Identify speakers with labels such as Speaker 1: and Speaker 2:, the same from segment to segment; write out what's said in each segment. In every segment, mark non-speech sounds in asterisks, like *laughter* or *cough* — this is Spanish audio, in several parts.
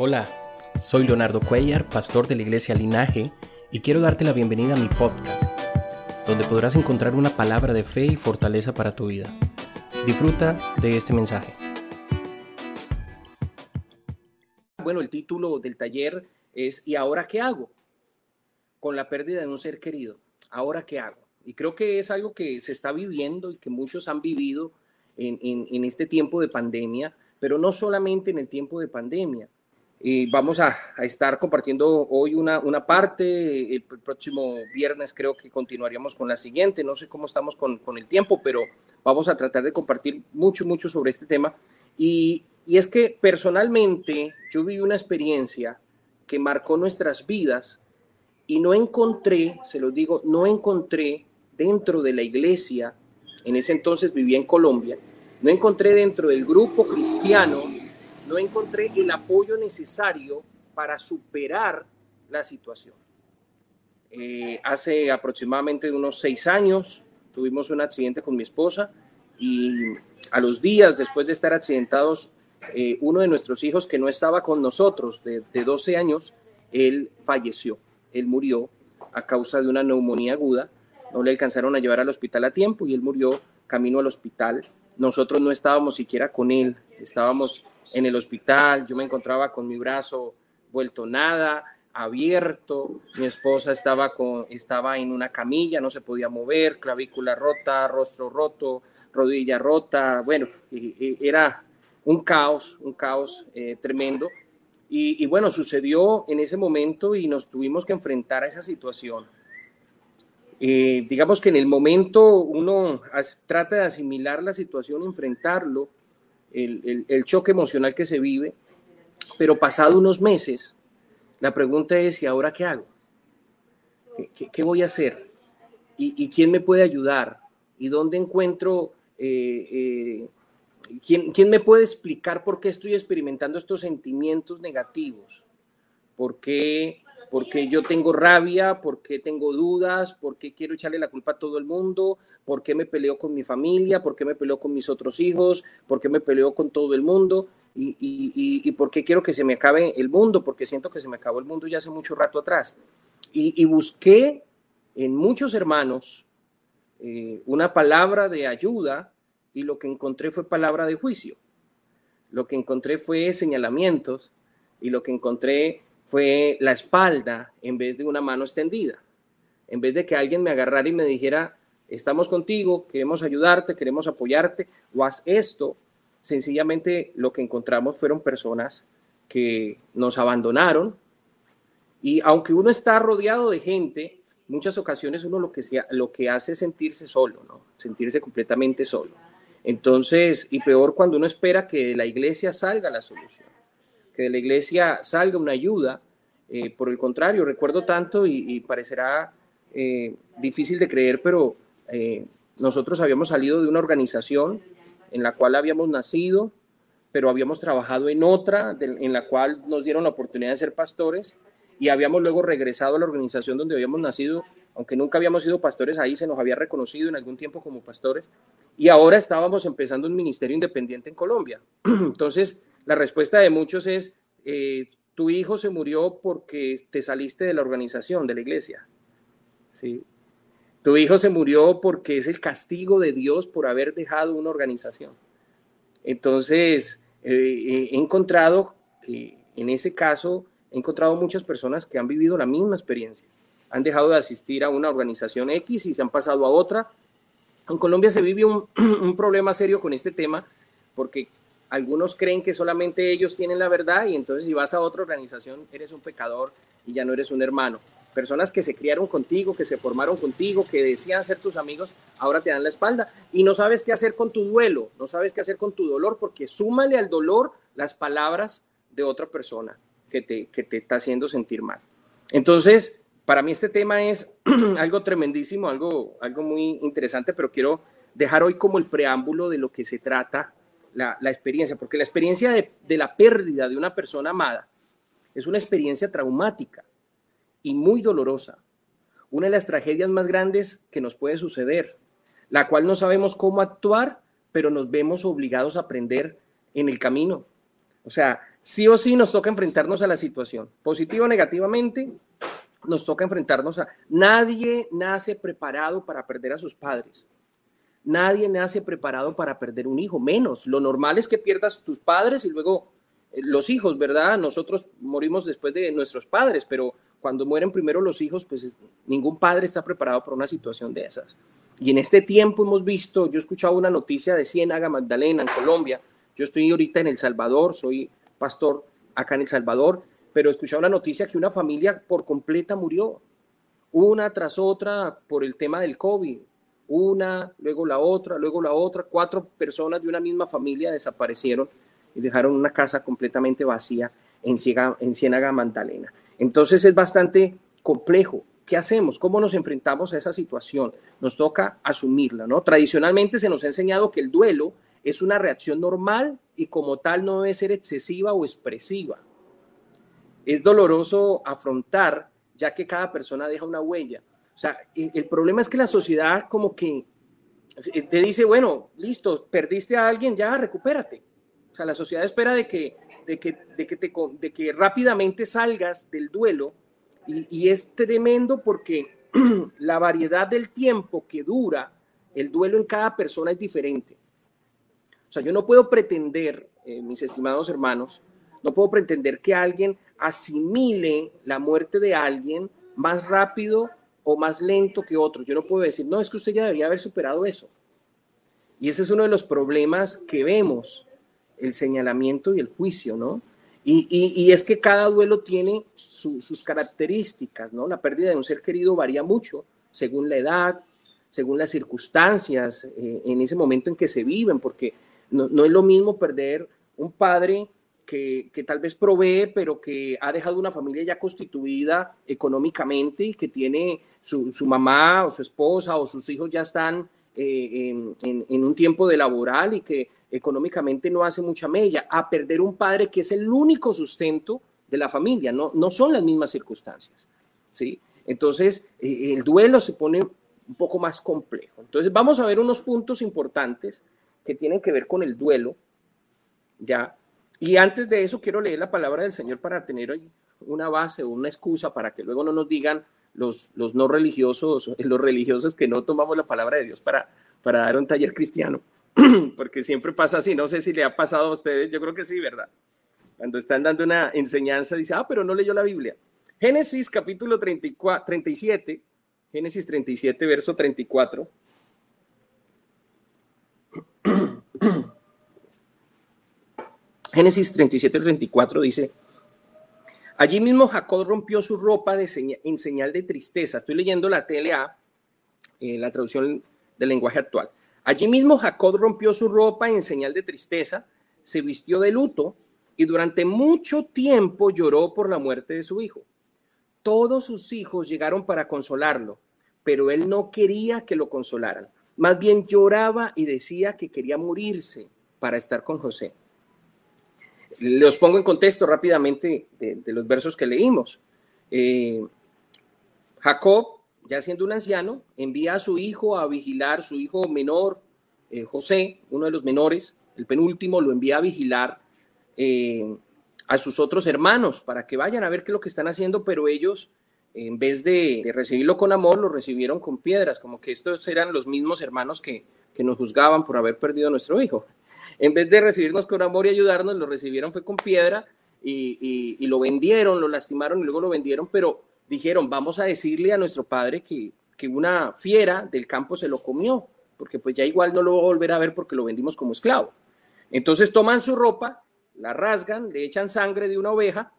Speaker 1: Hola, soy Leonardo Cuellar, pastor de la iglesia Linaje, y quiero darte la bienvenida a mi podcast, donde podrás encontrar una palabra de fe y fortaleza para tu vida. Disfruta de este mensaje.
Speaker 2: Bueno, el título del taller es ¿Y ahora qué hago? Con la pérdida de un ser querido. ¿Ahora qué hago? Y creo que es algo que se está viviendo y que muchos han vivido en, este tiempo de pandemia, pero no solamente en el tiempo de pandemia. Eh, vamos a, estar compartiendo hoy una, una, parte, el próximo viernes creo que continuaríamos con la siguiente, no sé cómo estamos con, con el tiempo, pero vamos a tratar de compartir mucho, mucho sobre este tema. Y, y es que personalmente yo viví una experiencia que marcó nuestras vidas y no encontré, se los digo, no encontré dentro de la iglesia, en ese entonces vivía en Colombia, no encontré dentro del grupo cristiano, no encontré el apoyo necesario para superar la situación. Eh, hace aproximadamente unos seis años tuvimos un accidente con mi esposa y a los días después de estar accidentados, eh, uno de nuestros hijos que no estaba con nosotros, de, de 12 años, él falleció, él murió a causa de una neumonía aguda, no le alcanzaron a llevar al hospital a tiempo y él murió camino al hospital. Nosotros no estábamos siquiera con él, estábamos en el hospital, yo me encontraba con mi brazo vuelto nada, abierto, mi esposa estaba, con, estaba en una camilla, no se podía mover, clavícula rota, rostro roto, rodilla rota, bueno, era un caos, un caos eh, tremendo. y, bueno, sucedió en ese momento y nos tuvimos que enfrentar a esa situación. Eh, digamos que en el momento uno trata de asimilar la situación, enfrentarlo, el, choque emocional que se vive, pero pasado unos meses, la pregunta es, ¿y ahora qué hago? ¿Qué, voy a hacer? ¿Y, quién me puede ayudar? ¿Y dónde encuentro... Eh, eh, ¿quién, ¿Quién me puede explicar por qué estoy experimentando estos sentimientos negativos? ¿Por qué porque yo tengo rabia, porque tengo dudas, porque quiero echarle la culpa a todo el mundo, porque me peleo con mi familia, porque me peleo con mis otros hijos, porque me peleo con todo el mundo y, y, y, porque quiero que se me acabe el mundo, porque siento que se me acabó el mundo ya hace mucho rato atrás. Y, busqué en muchos hermanos eh, una palabra de ayuda y lo que encontré fue palabra de juicio. Lo que encontré fue señalamientos y lo que encontré fue la espalda en vez de una mano extendida. En vez de que alguien me agarrara y me dijera, estamos contigo, queremos ayudarte, queremos apoyarte, o haz esto, sencillamente lo que encontramos fueron personas que nos abandonaron. Y aunque uno está rodeado de gente, muchas ocasiones uno lo que, lo que hace es sentirse solo, ¿no? Sentirse completamente solo. Entonces, y peor cuando uno espera que de la iglesia salga la solución que de la iglesia salga una ayuda. Eh, por el contrario, recuerdo tanto y, parecerá eh, difícil de creer, pero eh, nosotros habíamos salido de una organización en la cual habíamos nacido, pero habíamos trabajado en otra en la cual nos dieron la oportunidad de ser pastores y habíamos luego regresado a la organización donde habíamos nacido, aunque nunca habíamos sido pastores, ahí se nos había reconocido en algún tiempo como pastores y ahora estábamos empezando un ministerio independiente en Colombia. *clears throat* Entonces, la respuesta de muchos es, eh, tu hijo se murió porque te saliste de la organización, de la iglesia. ¿sí? Tu hijo se murió porque es el castigo de Dios por haber dejado una organización. Entonces, eh, he encontrado que en ese caso, he encontrado muchas personas que han vivido la misma experiencia. Han dejado de asistir a una organización X y se han pasado a otra. En Colombia se vive un *clears throat* problema serio con este tema porque algunos creen que solamente ellos tienen la verdad y entonces si vas a otra organización eres un pecador y ya no eres un hermano. Personas que se criaron contigo, que se formaron contigo, que decían ser tus amigos, ahora te dan la espalda y no sabes qué hacer con tu duelo, no sabes qué hacer con tu dolor porque súmale al dolor las palabras de otra persona que te, que te está haciendo sentir mal. Entonces, para mí este tema es *clears throat* algo tremendísimo, algo, algo muy interesante, pero quiero dejar hoy como el preámbulo de lo que se trata la, experiencia, porque la experiencia de, la pérdida de una persona amada es una experiencia traumática y muy dolorosa, una de las tragedias más grandes que nos puede suceder, la cual no sabemos cómo actuar, pero nos vemos obligados a aprender en el camino. O sea, sí o sí nos toca enfrentarnos a la situación, positivo o negativamente, nos toca enfrentarnos a... Nadie nace preparado para perder a sus padres. Nadie nace preparado para perder un hijo, menos. Lo normal es que pierdas tus padres y luego eh, los hijos, ¿verdad? Nosotros morimos después de nuestros padres, pero cuando mueren primero los hijos, pues ningún padre está preparado para una situación de esas. Y en este tiempo hemos visto, yo he escuchado una noticia de Ciénaga Magdalena en Colombia, yo estoy ahorita en El Salvador, soy pastor acá en El Salvador, pero he escuchado la noticia que una familia por completa murió, una tras otra por el tema del COVID, una, luego la otra, luego la otra, cuatro personas de una misma familia desaparecieron y dejaron una casa completamente vacía en, en Ciénaga Magdalena. Entonces es bastante complejo. ¿Qué hacemos? ¿Cómo nos enfrentamos a esa situación? Nos toca asumirla, ¿no? Tradicionalmente se nos ha enseñado que el duelo es una reacción normal y como tal no debe ser excesiva o expresiva. Es doloroso afrontar ya que cada persona deja una huella. O sea, el problema es que la sociedad como que te dice, bueno, listo, perdiste a alguien, ya recupérate. O sea, la sociedad espera de que, de que, de que, te, de que rápidamente salgas del duelo y, y es tremendo porque *clears throat* la variedad del tiempo que dura el duelo en cada persona es diferente. O sea, yo no puedo pretender, eh, mis estimados hermanos, no puedo pretender que alguien asimile la muerte de alguien más rápido o más lento que otro. Yo no puedo decir, no, es que usted ya debería haber superado eso. Y ese es uno de los problemas que vemos, el señalamiento y el juicio, ¿no? Y, es que cada duelo tiene sus características, ¿no? La pérdida de un ser querido varía mucho según la edad, según las circunstancias, eh, en ese momento en que se viven, porque no, es lo mismo perder un padre que, tal vez provee, pero que ha dejado una familia ya constituida económicamente y que tiene su, mamá o su esposa o sus hijos ya están eh, en, un tiempo de laboral y que económicamente no hace mucha mella, a perder un padre que es el único sustento de la familia, no, no son las mismas circunstancias. ¿sí? Entonces, eh, el duelo se pone un poco más complejo. Entonces, vamos a ver unos puntos importantes que tienen que ver con el duelo, ¿ya? Y antes de eso quiero leer la palabra del Señor para tener una base una excusa para que luego no nos digan los, los no religiosos, *laughs* los religiosos que no tomamos la palabra de Dios para, para dar un taller cristiano, *clears throat* porque siempre pasa así, no sé si le ha pasado a ustedes, yo creo que sí, ¿verdad? Cuando están dando una enseñanza, dice, ah, pero no leyó la Biblia. Génesis capítulo 34, 37, Génesis 37, verso 34. *clears throat* Génesis 37, 34 dice, allí mismo Jacob rompió su ropa de en señal de tristeza. Estoy leyendo la TLA, eh, la traducción del lenguaje actual. Allí mismo Jacob rompió su ropa en señal de tristeza, se vistió de luto y durante mucho tiempo lloró por la muerte de su hijo. Todos sus hijos llegaron para consolarlo, pero él no quería que lo consolaran. Más bien lloraba y decía que quería morirse para estar con José. Los pongo en contexto rápidamente de, los versos que leímos. Eh, Jacob, ya siendo un anciano, envía a su hijo a vigilar, su hijo menor, eh, José, uno de los menores, el penúltimo, lo envía a vigilar eh, a sus otros hermanos para que vayan a ver qué es lo que están haciendo, pero ellos en vez de, recibirlo con amor, lo recibieron con piedras, como que estos eran los mismos hermanos que, nos juzgaban por haber perdido a nuestro hijo. En vez de recibirnos con amor y ayudarnos, lo recibieron fue con piedra y, lo vendieron, lo lastimaron y luego lo vendieron, pero dijeron, vamos a decirle a nuestro padre que, que una fiera del campo se lo comió, porque pues ya igual no lo va a volver a ver porque lo vendimos como esclavo. Entonces toman su ropa, la rasgan, le echan sangre de una oveja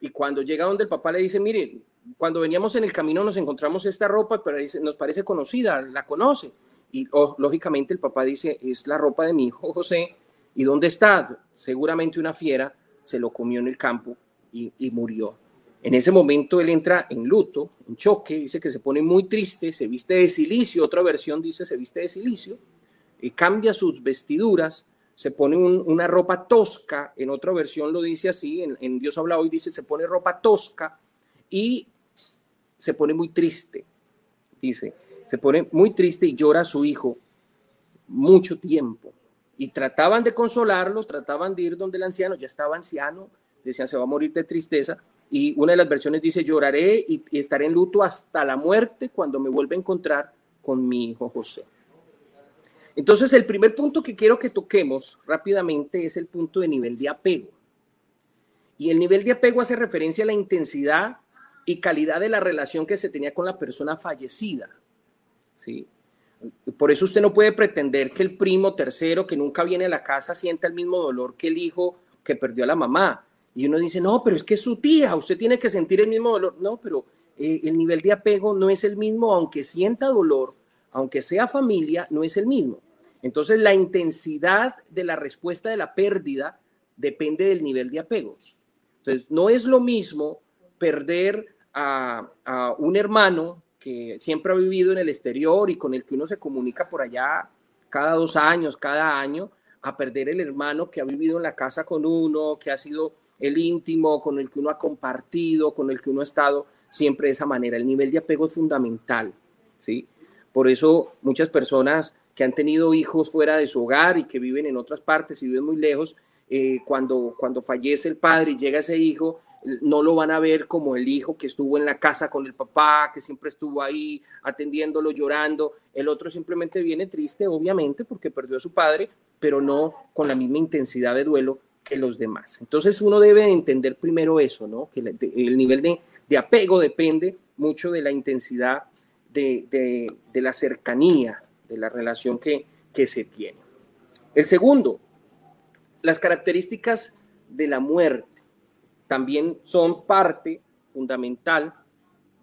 Speaker 2: y cuando llega donde el papá le dice, mire, cuando veníamos en el camino nos encontramos esta ropa, pero nos parece conocida, la conoce. Y oh, lógicamente el papá dice, es la ropa de mi hijo José. ¿Y dónde está? Seguramente una fiera se lo comió en el campo y, murió. En ese momento él entra en luto, en choque, dice que se pone muy triste, se viste de silicio, otra versión dice se viste de silicio, y cambia sus vestiduras, se pone una ropa tosca, en otra versión lo dice así, en, en Dios habla hoy dice se pone ropa tosca y se pone muy triste, dice, se pone muy triste y llora a su hijo mucho tiempo. Y trataban de consolarlo, trataban de ir donde el anciano, ya estaba anciano, decían se va a morir de tristeza, y una de las versiones dice lloraré y, estaré en luto hasta la muerte cuando me vuelva a encontrar con mi hijo José. Entonces el primer punto que quiero que toquemos rápidamente es el punto de nivel de apego. Y el nivel de apego hace referencia a la intensidad y calidad de la relación que se tenía con la persona fallecida. ¿sí? Por eso usted no puede pretender que el primo tercero que nunca viene a la casa sienta el mismo dolor que el hijo que perdió a la mamá. Y uno dice, no, pero es que es su tía, usted tiene que sentir el mismo dolor. No, pero eh, el nivel de apego no es el mismo, aunque sienta dolor, aunque sea familia, no es el mismo. Entonces, la intensidad de la respuesta de la pérdida depende del nivel de apego. Entonces, no es lo mismo perder a, a un hermano que siempre ha vivido en el exterior y con el que uno se comunica por allá cada dos años, cada año, a perder el hermano que ha vivido en la casa con uno, que ha sido el íntimo, con el que uno ha compartido, con el que uno ha estado siempre de esa manera. El nivel de apego es fundamental, ¿sí? Por eso muchas personas que han tenido hijos fuera de su hogar y que viven en otras partes y viven muy lejos, eh, cuando, cuando fallece el padre y llega ese hijo, no lo van a ver como el hijo que estuvo en la casa con el papá, que siempre estuvo ahí atendiéndolo, llorando. El otro simplemente viene triste, obviamente, porque perdió a su padre, pero no con la misma intensidad de duelo que los demás. Entonces uno debe entender primero eso, ¿no? Que el nivel de, apego depende mucho de la intensidad de, la cercanía, de la relación que, que se tiene. El segundo, las características de la muerte también son parte fundamental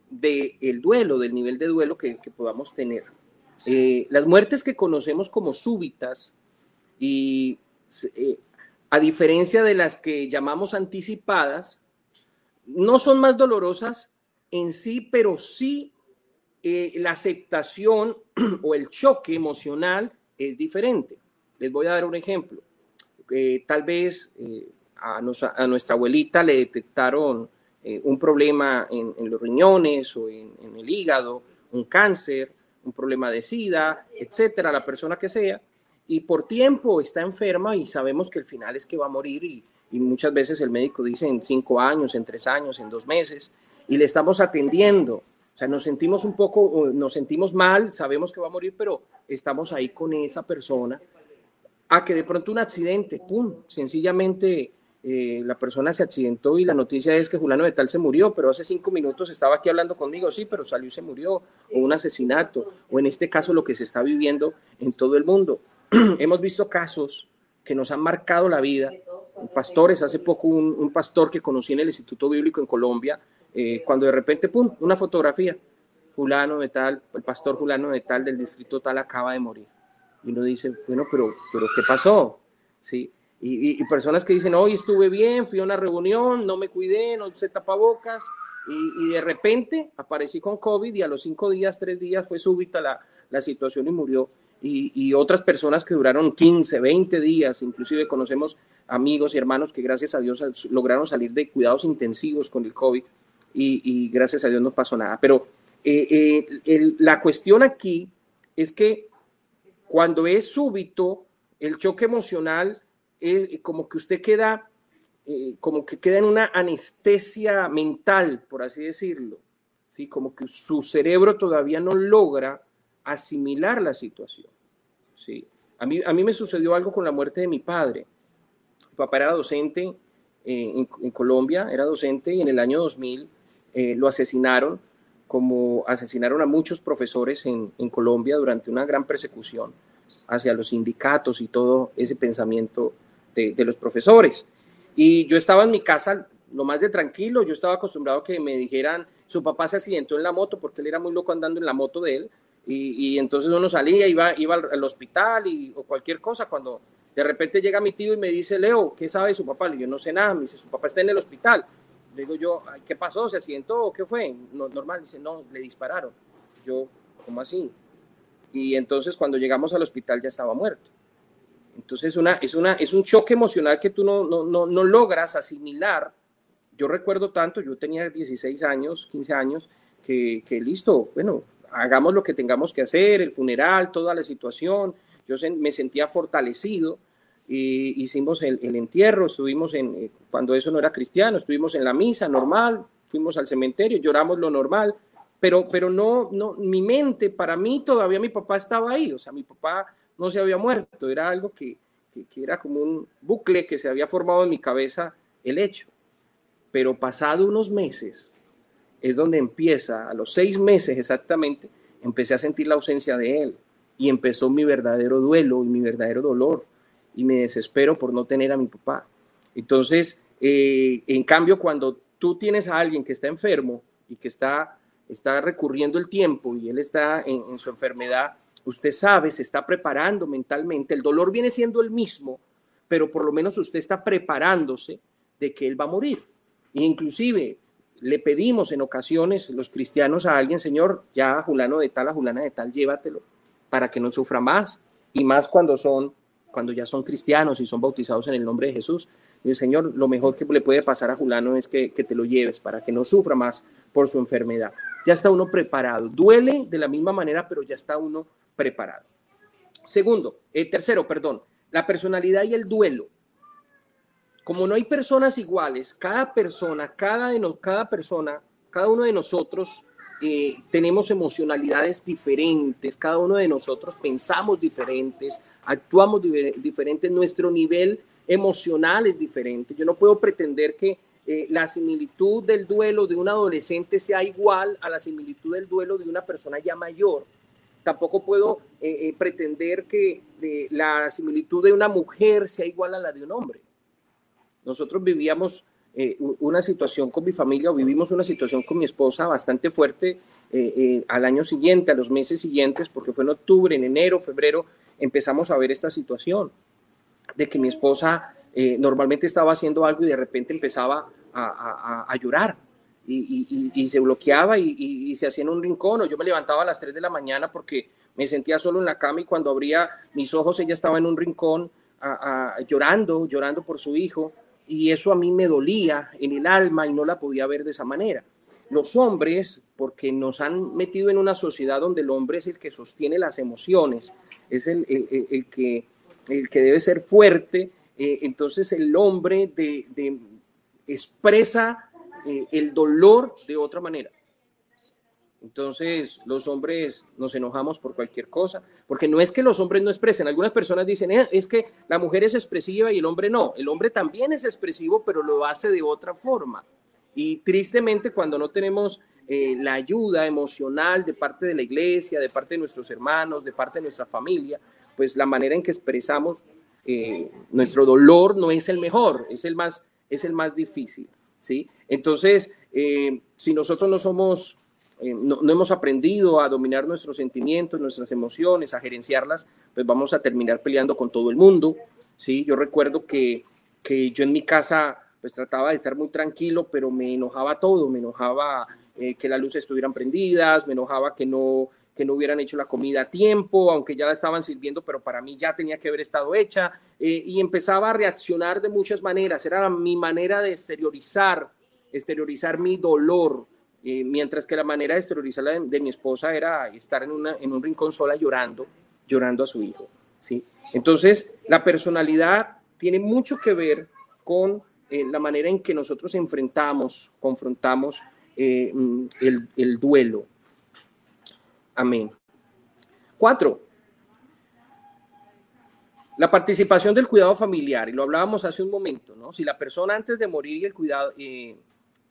Speaker 2: del duelo, del nivel de duelo que, podamos tener. Eh, las muertes que conocemos como súbitas y eh, a diferencia de las que llamamos anticipadas, no son más dolorosas en sí, pero sí eh, la aceptación *clears throat* o el choque emocional es diferente. Les voy a dar un ejemplo. tal vez a, nuestra abuelita le detectaron eh, un problema en, los riñones o en, el hígado, un cáncer, un problema de sida, etcétera, la persona que sea, y por tiempo está enferma y sabemos que el final es que va a morir y, y muchas veces el médico dice en cinco años, en tres años, en dos meses, y le estamos atendiendo. O sea, nos sentimos un poco, nos sentimos mal, sabemos que va a morir, pero estamos ahí con esa persona. A que de pronto un accidente, pum, sencillamente eh, la persona se accidentó y la noticia es que Julano de Tal se murió, pero hace cinco minutos estaba aquí hablando conmigo, sí, pero salió y se murió, o un asesinato, o en este caso lo que se está viviendo en todo el mundo. *clears throat* Hemos visto casos que nos han marcado la vida. Pastores, hace poco un, pastor que conocí en el Instituto Bíblico en Colombia, eh, cuando de repente, ¡pum!, una fotografía, Julano de Tal, el pastor Julano de Tal del distrito tal acaba de morir. Y uno dice, bueno, pero, pero ¿qué pasó? Sí, y, personas que dicen, hoy estuve bien, fui a una reunión, no me cuidé, no usé tapabocas, y, de repente aparecí con COVID y a los cinco días, tres días fue súbita la, la situación y murió. Y, otras personas que duraron 15, 20 días, inclusive conocemos amigos y hermanos que gracias a Dios lograron salir de cuidados intensivos con el COVID y, gracias a Dios no pasó nada. Pero eh, eh, la cuestión aquí es que cuando es súbito, el choque emocional como que usted queda, eh, como que queda en una anestesia mental, por así decirlo, ¿sí? como que su cerebro todavía no logra asimilar la situación. ¿sí? A, mí, a mí me sucedió algo con la muerte de mi padre. Mi papá era docente eh, en, Colombia, era docente y en el año 2000 eh, lo asesinaron como asesinaron a muchos profesores en, en Colombia durante una gran persecución hacia los sindicatos y todo ese pensamiento de, los profesores. Y yo estaba en mi casa lo más de tranquilo, yo estaba acostumbrado que me dijeran, su papá se accidentó en la moto porque él era muy loco andando en la moto de él, y, entonces uno salía, iba, iba al, hospital y, o cualquier cosa, cuando de repente llega mi tío y me dice, Leo, ¿qué sabe su papá? Le yo no sé nada, me dice, su papá está en el hospital. Le digo yo, ¿qué pasó? ¿Se accidentó qué fue? No, normal, dice, no, le dispararon. Yo, ¿cómo así? Y entonces cuando llegamos al hospital ya estaba muerto. Entonces una, es, una, es un choque emocional que tú no, no, no, no logras asimilar. Yo recuerdo tanto, yo tenía 16 años, 15 años, que, que, listo, bueno, hagamos lo que tengamos que hacer, el funeral, toda la situación. Yo me sentía fortalecido, hicimos el, entierro, estuvimos en, eh, cuando eso no era cristiano, estuvimos en la misa normal, fuimos al cementerio, lloramos lo normal, pero, pero no, no, mi mente, para mí todavía mi papá estaba ahí, o sea, mi papá no se había muerto, era algo que, que, era como un bucle que se había formado en mi cabeza el hecho. Pero pasado unos meses, es donde empieza, a los seis meses exactamente, empecé a sentir la ausencia de él y empezó mi verdadero duelo y mi verdadero dolor y me desespero por no tener a mi papá. Entonces, eh, en cambio, cuando tú tienes a alguien que está enfermo y que está, está recurriendo el tiempo y él está en, su enfermedad, usted sabe, se está preparando mentalmente, el dolor viene siendo el mismo, pero por lo menos usted está preparándose de que él va a morir. E inclusive le pedimos en ocasiones los cristianos a alguien, Señor, ya a Julano de tal, a Julana de tal, llévatelo para que no sufra más. Y más cuando son, cuando ya son cristianos y son bautizados en el nombre de Jesús. Y el Señor, lo mejor que le puede pasar a Julano es que, te lo lleves para que no sufra más por su enfermedad. Ya está uno preparado. Duele de la misma manera, pero ya está uno preparado. Segundo, eh, tercero, perdón, la personalidad y el duelo. Como no hay personas iguales, cada persona, cada, de cada persona, cada uno de nosotros eh, tenemos emocionalidades diferentes, cada uno de nosotros pensamos diferentes, actuamos diferentes, nuestro nivel emocional es diferente. Yo no puedo pretender que eh, la similitud del duelo de un adolescente sea igual a la similitud del duelo de una persona ya mayor. Tampoco puedo eh, pretender que la similitud de una mujer sea igual a la de un hombre. Nosotros vivíamos eh, una situación con mi familia o vivimos una situación con mi esposa bastante fuerte eh, al año siguiente, a los meses siguientes, porque fue en octubre, en enero, febrero, empezamos a ver esta situación de que mi esposa normalmente estaba haciendo algo y de repente empezaba a llorar y, se bloqueaba y, se hacía en un rincón, o yo me levantaba a las 3 de la mañana porque me sentía solo en la cama y cuando abría mis ojos ella estaba en un rincón llorando, llorando por su hijo, y eso a mí me dolía en el alma y no la podía ver de esa manera. Los hombres, porque nos han metido en una sociedad donde el hombre es el que sostiene las emociones, es el, que, el que debe ser fuerte, eh, entonces el hombre de, de expresa eh, el dolor de otra manera. Entonces, los hombres nos enojamos por cualquier cosa, porque no es que los hombres no expresen. Algunas personas dicen, eh, es que la mujer es expresiva y el hombre no. El hombre también es expresivo, pero lo hace de otra forma. Y tristemente, cuando no tenemos eh, la ayuda emocional de parte de la iglesia, de parte de nuestros hermanos, de parte de nuestra familia, pues la manera en que expresamos nuestro dolor no es el mejor, es el más, es el más difícil. ¿Sí? Entonces, eh, si nosotros no somos, eh, no, hemos aprendido a dominar nuestros sentimientos, nuestras emociones, a gerenciarlas, pues vamos a terminar peleando con todo el mundo, ¿sí? Yo recuerdo que, que yo en mi casa pues trataba de estar muy tranquilo, pero me enojaba todo, me enojaba eh, que las luces estuvieran prendidas, me enojaba que no que no hubieran hecho la comida a tiempo, aunque ya la estaban sirviendo, pero para mí ya tenía que haber estado hecha, eh, y empezaba a reaccionar de muchas maneras, era mi manera de exteriorizar, exteriorizar mi dolor, eh, mientras que la manera de exteriorizar de, de, mi esposa era estar en, una, en un rincón sola llorando, llorando a su hijo. ¿sí? Entonces, la personalidad tiene mucho que ver con eh, la manera en que nosotros enfrentamos, confrontamos mm, el, el duelo. Amén. Cuatro, la participación del cuidado familiar, y lo hablábamos hace un momento, ¿no? Si la persona antes de morir y el, cuidado, eh,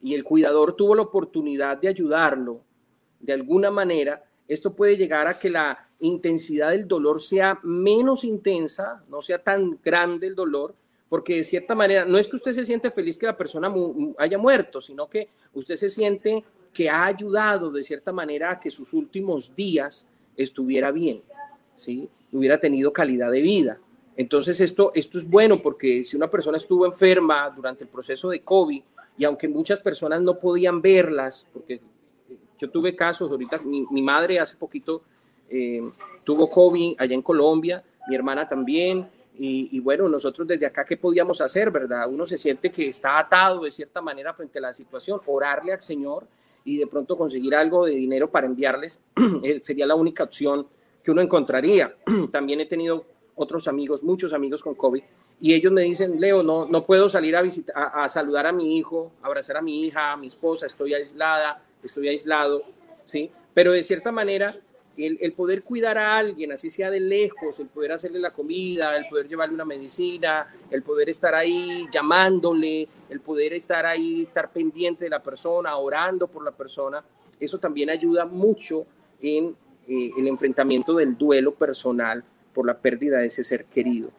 Speaker 2: y el cuidador tuvo la oportunidad de ayudarlo de alguna manera, esto puede llegar a que la intensidad del dolor sea menos intensa, no sea tan grande el dolor, porque de cierta manera no es que usted se siente feliz que la persona haya muerto, sino que usted se siente que ha ayudado de cierta manera a que sus últimos días estuviera bien, ¿sí? hubiera tenido calidad de vida. Entonces esto, esto es bueno porque si una persona estuvo enferma durante el proceso de COVID y aunque muchas personas no podían verlas, porque yo tuve casos, ahorita mi, madre hace poquito eh, tuvo COVID allá en Colombia, mi hermana también, y, y, bueno, nosotros desde acá, ¿qué podíamos hacer, verdad? Uno se siente que está atado de cierta manera frente a la situación, orarle al Señor y de pronto conseguir algo de dinero para enviarles *clears throat* eh, sería la única opción que uno encontraría. *clears throat* También he tenido otros amigos, muchos amigos con COVID, y ellos me dicen, Leo, no, no puedo salir a, visitar, a, saludar a mi hijo, abrazar a mi hija, a mi esposa, estoy aislada, estoy aislado, ¿sí? Pero de cierta manera, el, poder cuidar a alguien, así sea de lejos, el poder hacerle la comida, el poder llevarle una medicina, el poder estar ahí llamándole, el poder estar ahí, estar pendiente de la persona, orando por la persona, eso también ayuda mucho en eh, el enfrentamiento del duelo personal por la pérdida de ese ser querido.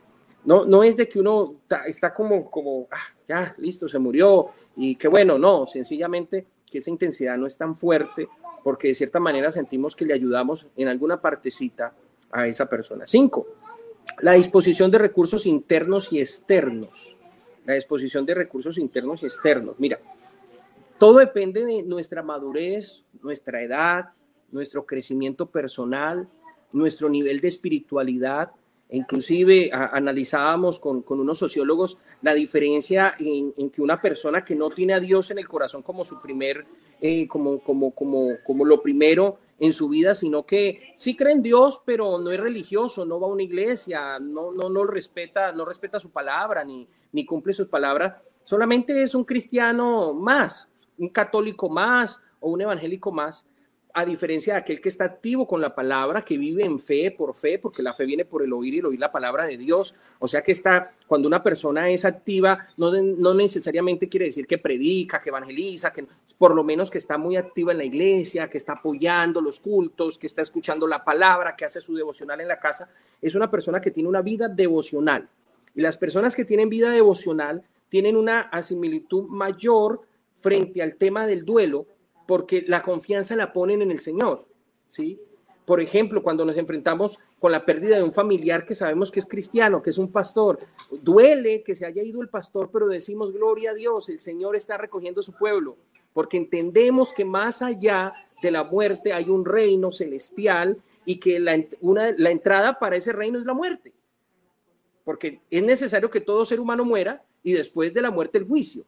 Speaker 2: No, no es de que uno está, como, como ah, ya, listo, se murió y qué bueno, no, sencillamente que esa intensidad no es tan fuerte porque de cierta manera sentimos que le ayudamos en alguna partecita a esa persona. Cinco, la disposición de recursos internos y externos. La disposición de recursos internos y externos. Mira, todo depende de nuestra madurez, nuestra edad, nuestro crecimiento personal, nuestro nivel de espiritualidad. Inclusive analizábamos con, unos sociólogos la diferencia en, que una persona que no tiene a Dios en el corazón como su primer, eh, como, como, como, como lo primero en su vida, sino que sí cree en Dios, pero no es religioso, no va a una iglesia, no, no, no respeta, no respeta su palabra, ni, ni cumple sus palabras, solamente es un cristiano más, un católico más o un evangélico más, a diferencia de aquel que está activo con la palabra, que vive en fe por fe, porque la fe viene por el oír y el oír la palabra de Dios. O sea que está, cuando una persona es activa, no, no necesariamente quiere decir que predica, que evangeliza, que por lo menos que está muy activa en la iglesia, que está apoyando los cultos, que está escuchando la palabra, que hace su devocional en la casa. Es una persona que tiene una vida devocional. Y las personas que tienen vida devocional tienen una asimilitud mayor frente al tema del duelo porque la confianza la ponen en el Señor, ¿sí? Por ejemplo, cuando nos enfrentamos con la pérdida de un familiar que sabemos que es cristiano, que es un pastor, duele que se haya ido el pastor, pero decimos, gloria a Dios, el Señor está recogiendo su pueblo, porque entendemos que más allá de la muerte hay un reino celestial y que la, entrada para ese reino es la muerte, porque es necesario que todo ser humano muera y después de la muerte el juicio.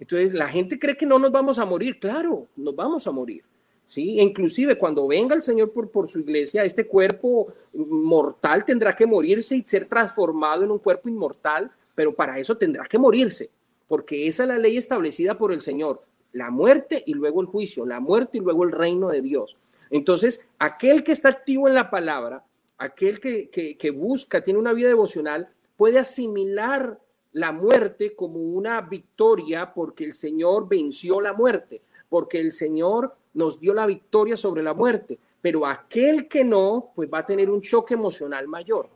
Speaker 2: Entonces, la gente cree que no nos vamos a morir. Claro, nos vamos a morir. ¿sí? inclusive cuando venga el Señor por, por su iglesia, este cuerpo mortal tendrá que morirse y ser transformado en un cuerpo inmortal, pero para eso tendrá que morirse, porque esa es la ley establecida por el Señor. La muerte y luego el juicio, la muerte y luego el reino de Dios. Entonces, aquel que está activo en la palabra, aquel que, que, busca, tiene una vida devocional, puede asimilar la muerte como una victoria porque el Señor venció la muerte, porque el Señor nos dio la victoria sobre la muerte, pero aquel que no, pues va a tener un choque emocional mayor.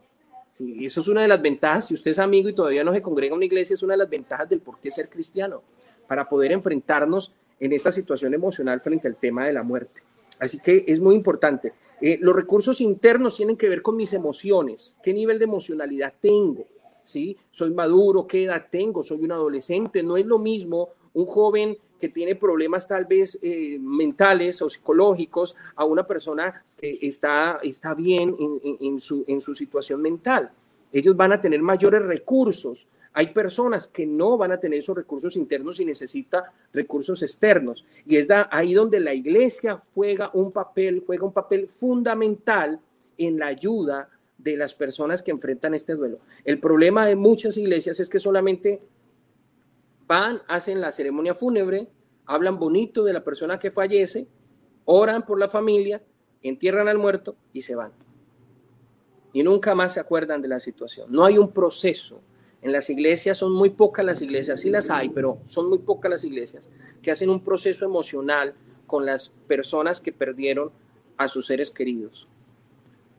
Speaker 2: Sí, eso es una de las ventajas, si usted es amigo y todavía no se congrega en una iglesia, es una de las ventajas del por qué ser cristiano, para poder enfrentarnos en esta situación emocional frente al tema de la muerte. Así que es muy importante. Eh, los recursos internos tienen que ver con mis emociones, qué nivel de emocionalidad tengo, ¿sí? Soy maduro, ¿qué edad tengo? Soy un adolescente. No es lo mismo un joven que tiene problemas tal vez eh, mentales o psicológicos a una persona que está, está bien en, su, en su situación mental. Ellos van a tener mayores recursos. Hay personas que no van a tener esos recursos internos y necesita recursos externos. Y es ahí donde la iglesia juega un papel, juega un papel fundamental en la ayuda de las personas que enfrentan este duelo. El problema de muchas iglesias es que solamente van, hacen la ceremonia fúnebre, hablan bonito de la persona que fallece, oran por la familia, entierran al muerto y se van. Y nunca más se acuerdan de la situación. No hay un proceso. En las iglesias son muy pocas las iglesias, sí las hay, pero son muy pocas las iglesias que hacen un proceso emocional con las personas que perdieron a sus seres queridos.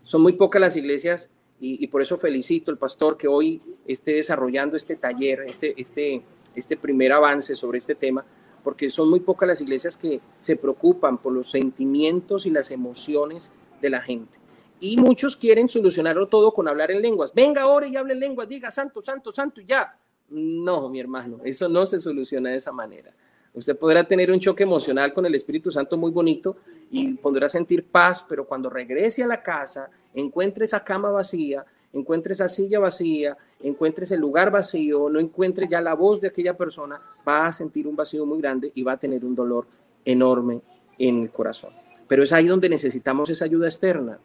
Speaker 2: Son muy pocas las iglesias y, por eso felicito al pastor que hoy esté desarrollando este taller, este, este, este primer avance sobre este tema, porque son muy pocas las iglesias que se preocupan por los sentimientos y las emociones de la gente. Y muchos quieren solucionarlo todo con hablar en lenguas. Venga ahora y hable en lenguas, diga santo, santo, santo y ya. No, mi hermano, eso no se soluciona de esa manera. Usted podrá tener un choque emocional con el Espíritu Santo muy bonito, y podrá sentir paz, pero cuando regrese a la casa, encuentre esa cama vacía, encuentre esa silla vacía, encuentre ese lugar vacío, no encuentre ya la voz de aquella persona, va a sentir un vacío muy grande y va a tener un dolor enorme en el corazón. Pero es ahí donde necesitamos esa ayuda externa,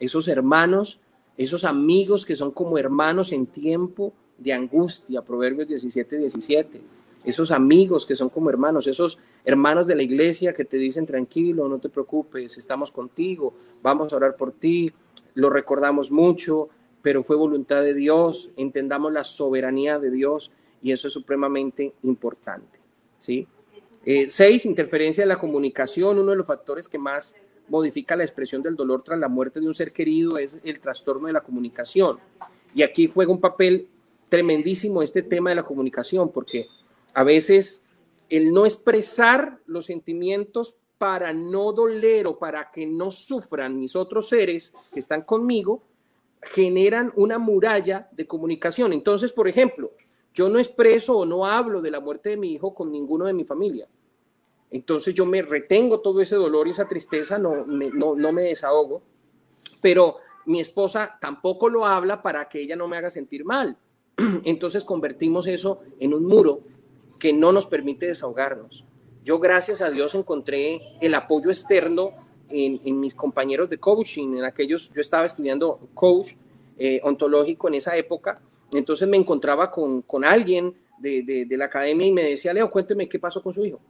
Speaker 2: esos hermanos, esos amigos que son como hermanos en tiempo de angustia, Proverbios 17, 17. Esos amigos que son como hermanos, esos hermanos de la iglesia que te dicen tranquilo, no te preocupes, estamos contigo, vamos a orar por ti, lo recordamos mucho, pero fue voluntad de Dios, entendamos la soberanía de Dios y eso es supremamente importante. ¿sí? Eh, seis, interferencia en la comunicación. Uno de los factores que más modifica la expresión del dolor tras la muerte de un ser querido es el trastorno de la comunicación. Y aquí juega un papel tremendísimo este tema de la comunicación, porque a veces el no expresar los sentimientos para no doler o para que no sufran mis otros seres que están conmigo, generan una muralla de comunicación. Entonces, por ejemplo, yo no expreso o no hablo de la muerte de mi hijo con ninguno de mi familia. Entonces yo me retengo todo ese dolor y esa tristeza, no me, no, no me desahogo, pero mi esposa tampoco lo habla para que ella no me haga sentir mal. *clears throat* Entonces convertimos eso en un muro que no nos permite desahogarnos. Yo gracias a Dios encontré el apoyo externo en, en mis compañeros de coaching, en aquellos, yo estaba estudiando coach eh, ontológico en esa época, entonces me encontraba con, con alguien de, de, de, la academia y me decía, Leo, cuénteme qué pasó con su hijo,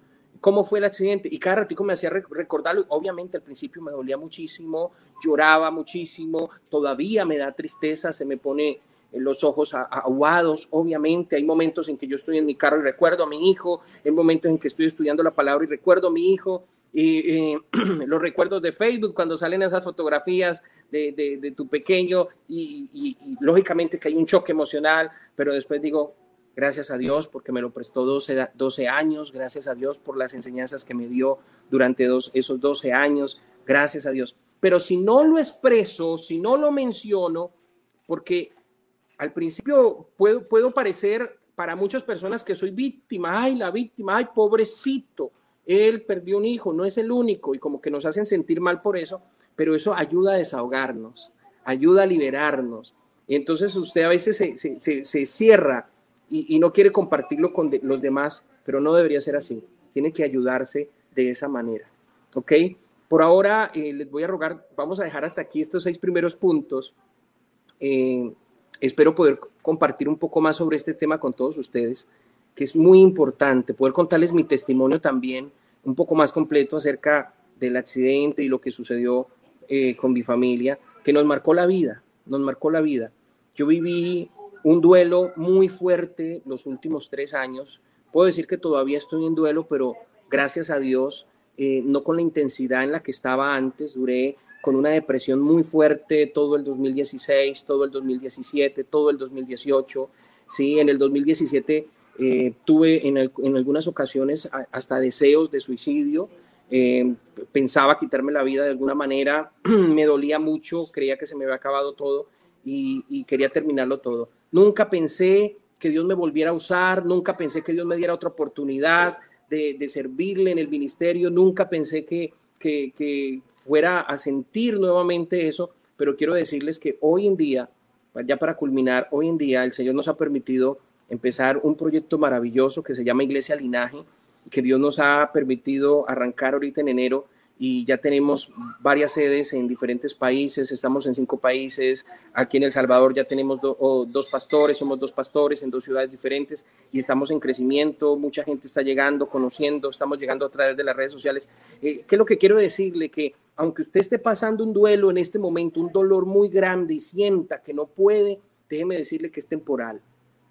Speaker 2: cómo fue el accidente. Y cada ratico me hacía recordarlo. Obviamente al principio me dolía muchísimo, lloraba muchísimo, todavía me da tristeza, se me pone los ojos aguados, obviamente. Hay momentos en que yo estoy en mi carro y recuerdo a mi hijo, hay momentos en que estoy estudiando la palabra y recuerdo a mi hijo. Y, eh, *clears throat* los recuerdos de Facebook cuando salen esas fotografías de, de, tu pequeño y, lógicamente que hay un choque emocional, pero después digo, gracias a Dios porque me lo prestó 12, 12 años, gracias a Dios por las enseñanzas que me dio durante esos 12 años, gracias a Dios. Pero si no lo expreso, si no lo menciono, porque al principio puedo, parecer para muchas personas que soy víctima, ay, la víctima, ay, pobrecito, él perdió un hijo, no es el único, y como que nos hacen sentir mal por eso, pero eso ayuda a desahogarnos, ayuda a liberarnos. Y entonces usted a veces se cierra y, no quiere compartirlo con los demás, pero no debería ser así. Tiene que ayudarse de esa manera. ¿Ok? Por ahora eh, les voy a rogar, vamos a dejar hasta aquí estos seis primeros puntos. Eh, espero poder compartir un poco más sobre este tema con todos ustedes, que es muy importante, poder contarles mi testimonio también un poco más completo acerca del accidente y lo que sucedió eh, con mi familia, que nos marcó la vida, nos marcó la vida. Yo viví un duelo muy fuerte los últimos tres años. Puedo decir que todavía estoy en duelo, pero gracias a Dios, eh, no con la intensidad en la que estaba antes. Duré con una depresión muy fuerte todo el 2016, todo el 2017, todo el 2018. Sí, en el 2017 eh, tuve en, algunas ocasiones hasta deseos de suicidio. Eh, pensaba quitarme la vida de alguna manera, *clears throat* me dolía mucho, creía que se me había acabado todo y quería terminarlo todo. Nunca pensé que Dios me volviera a usar, nunca pensé que Dios me diera otra oportunidad de, de servirle en el ministerio, nunca pensé que, que, que, fuera a sentir nuevamente eso, pero quiero decirles que hoy en día, ya para culminar, hoy en día el Señor nos ha permitido empezar un proyecto maravilloso que se llama Iglesia Linaje, que Dios nos ha permitido arrancar ahorita en enero y ya tenemos varias sedes en diferentes países, estamos en cinco países, aquí en El Salvador ya tenemos do, oh, dos pastores, somos dos pastores en dos ciudades diferentes y estamos en crecimiento, mucha gente está llegando, conociendo, estamos llegando a través de las redes sociales. Eh, ¿Qué es lo que quiero decirle? Que aunque usted esté pasando un duelo en este momento, un dolor muy grande y sienta que no puede, déjeme decirle que es temporal,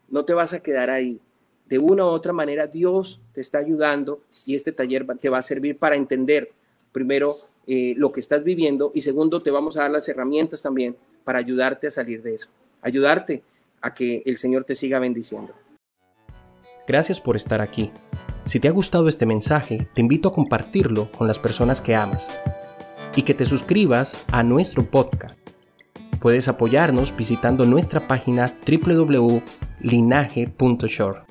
Speaker 2: no te vas a quedar ahí. De una u otra manera, Dios te está ayudando y este taller te va a servir para entender primero, eh, lo que estás viviendo y segundo, te vamos a dar las herramientas también para ayudarte a salir de eso, ayudarte a que el Señor te siga bendiciendo.
Speaker 1: Gracias por estar aquí. Si te ha gustado este mensaje, te invito a compartirlo con las personas que amas y que te suscribas a nuestro podcast. Puedes apoyarnos visitando nuestra página www.linaje.shore.